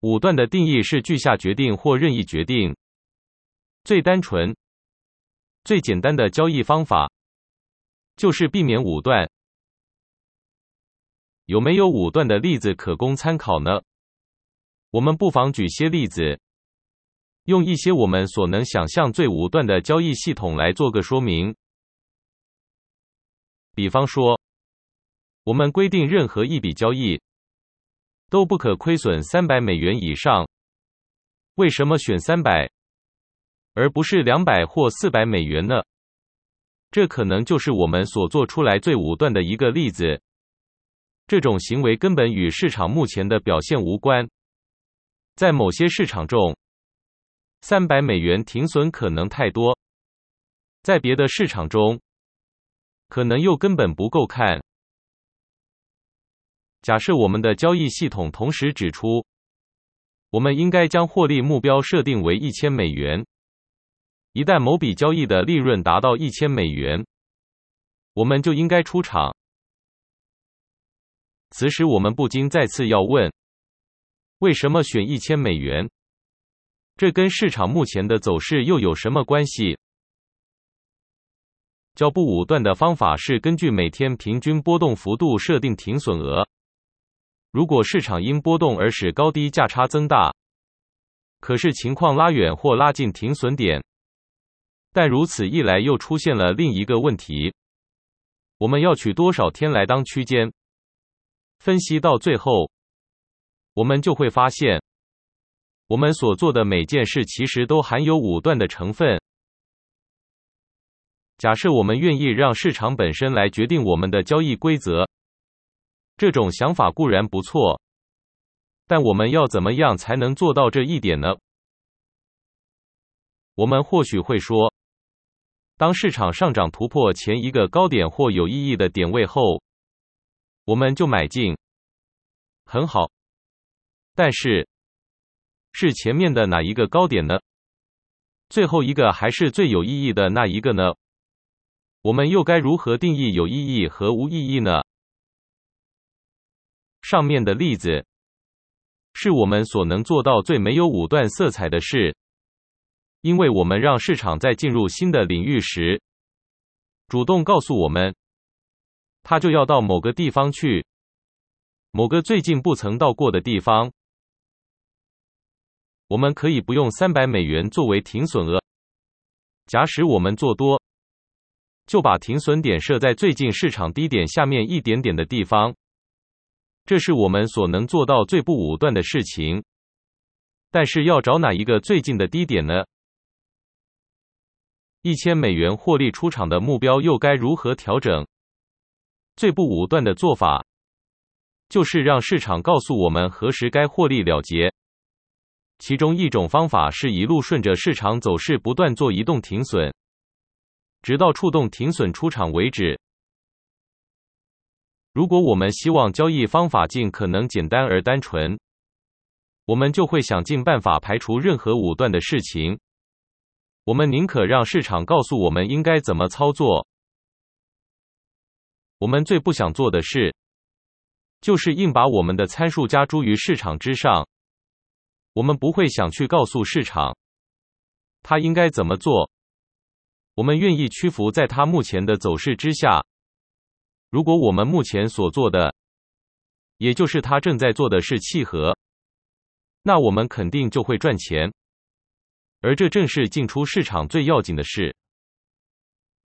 武断的定义是据下决定或任意决定。最单纯、最简单的交易方法，就是避免武断。有没有武断的例子可供参考呢？我们不妨举些例子，用一些我们所能想象最武断的交易系统来做个说明。比方说，我们规定任何一笔交易都不可亏损三百美元以上。为什么选三百，而不是两百或四百美元呢？这可能就是我们所做出来最武断的一个例子。这种行为根本与市场目前的表现无关。在某些市场中，三百美元停损可能太多；在别的市场中，可能又根本不够看。假设我们的交易系统同时指出，我们应该将获利目标设定为一千美元。一旦某笔交易的利润达到一千美元，我们就应该出场。此时，我们不禁再次要问：为什么选一千美元？这跟市场目前的走势又有什么关系？较不武断的方法是根据每天平均波动幅度设定停损额。如果市场因波动而使高低价差增大，可是情况拉远或拉近停损点，但如此一来又出现了另一个问题：我们要取多少天来当区间？分析到最后，我们就会发现，我们所做的每件事其实都含有武断的成分。假设我们愿意让市场本身来决定我们的交易规则，这种想法固然不错，但我们要怎么样才能做到这一点呢？我们或许会说，当市场上涨突破前一个高点或有意义的点位后，我们就买进，很好。但是，是前面的哪一个高点呢？最后一个还是最有意义的那一个呢？我们又该如何定义有意义和无意义呢？上面的例子，是我们所能做到最没有武断色彩的事，因为我们让市场在进入新的领域时，主动告诉我们。他就要到某个地方去，某个最近不曾到过的地方。我们可以不用三百美元作为停损额。假使我们做多，就把停损点设在最近市场低点下面一点点的地方。这是我们所能做到最不武断的事情。但是要找哪一个最近的低点呢？一千美元获利出场的目标又该如何调整？最不武断的做法，就是让市场告诉我们何时该获利了结。其中一种方法是一路顺着市场走势不断做移动停损，直到触动停损出场为止。如果我们希望交易方法尽可能简单而单纯，我们就会想尽办法排除任何武断的事情。我们宁可让市场告诉我们应该怎么操作。我们最不想做的事，就是硬把我们的参数加诸于市场之上。我们不会想去告诉市场，它应该怎么做。我们愿意屈服在它目前的走势之下。如果我们目前所做的，也就是他正在做的事契合，那我们肯定就会赚钱。而这正是进出市场最要紧的事。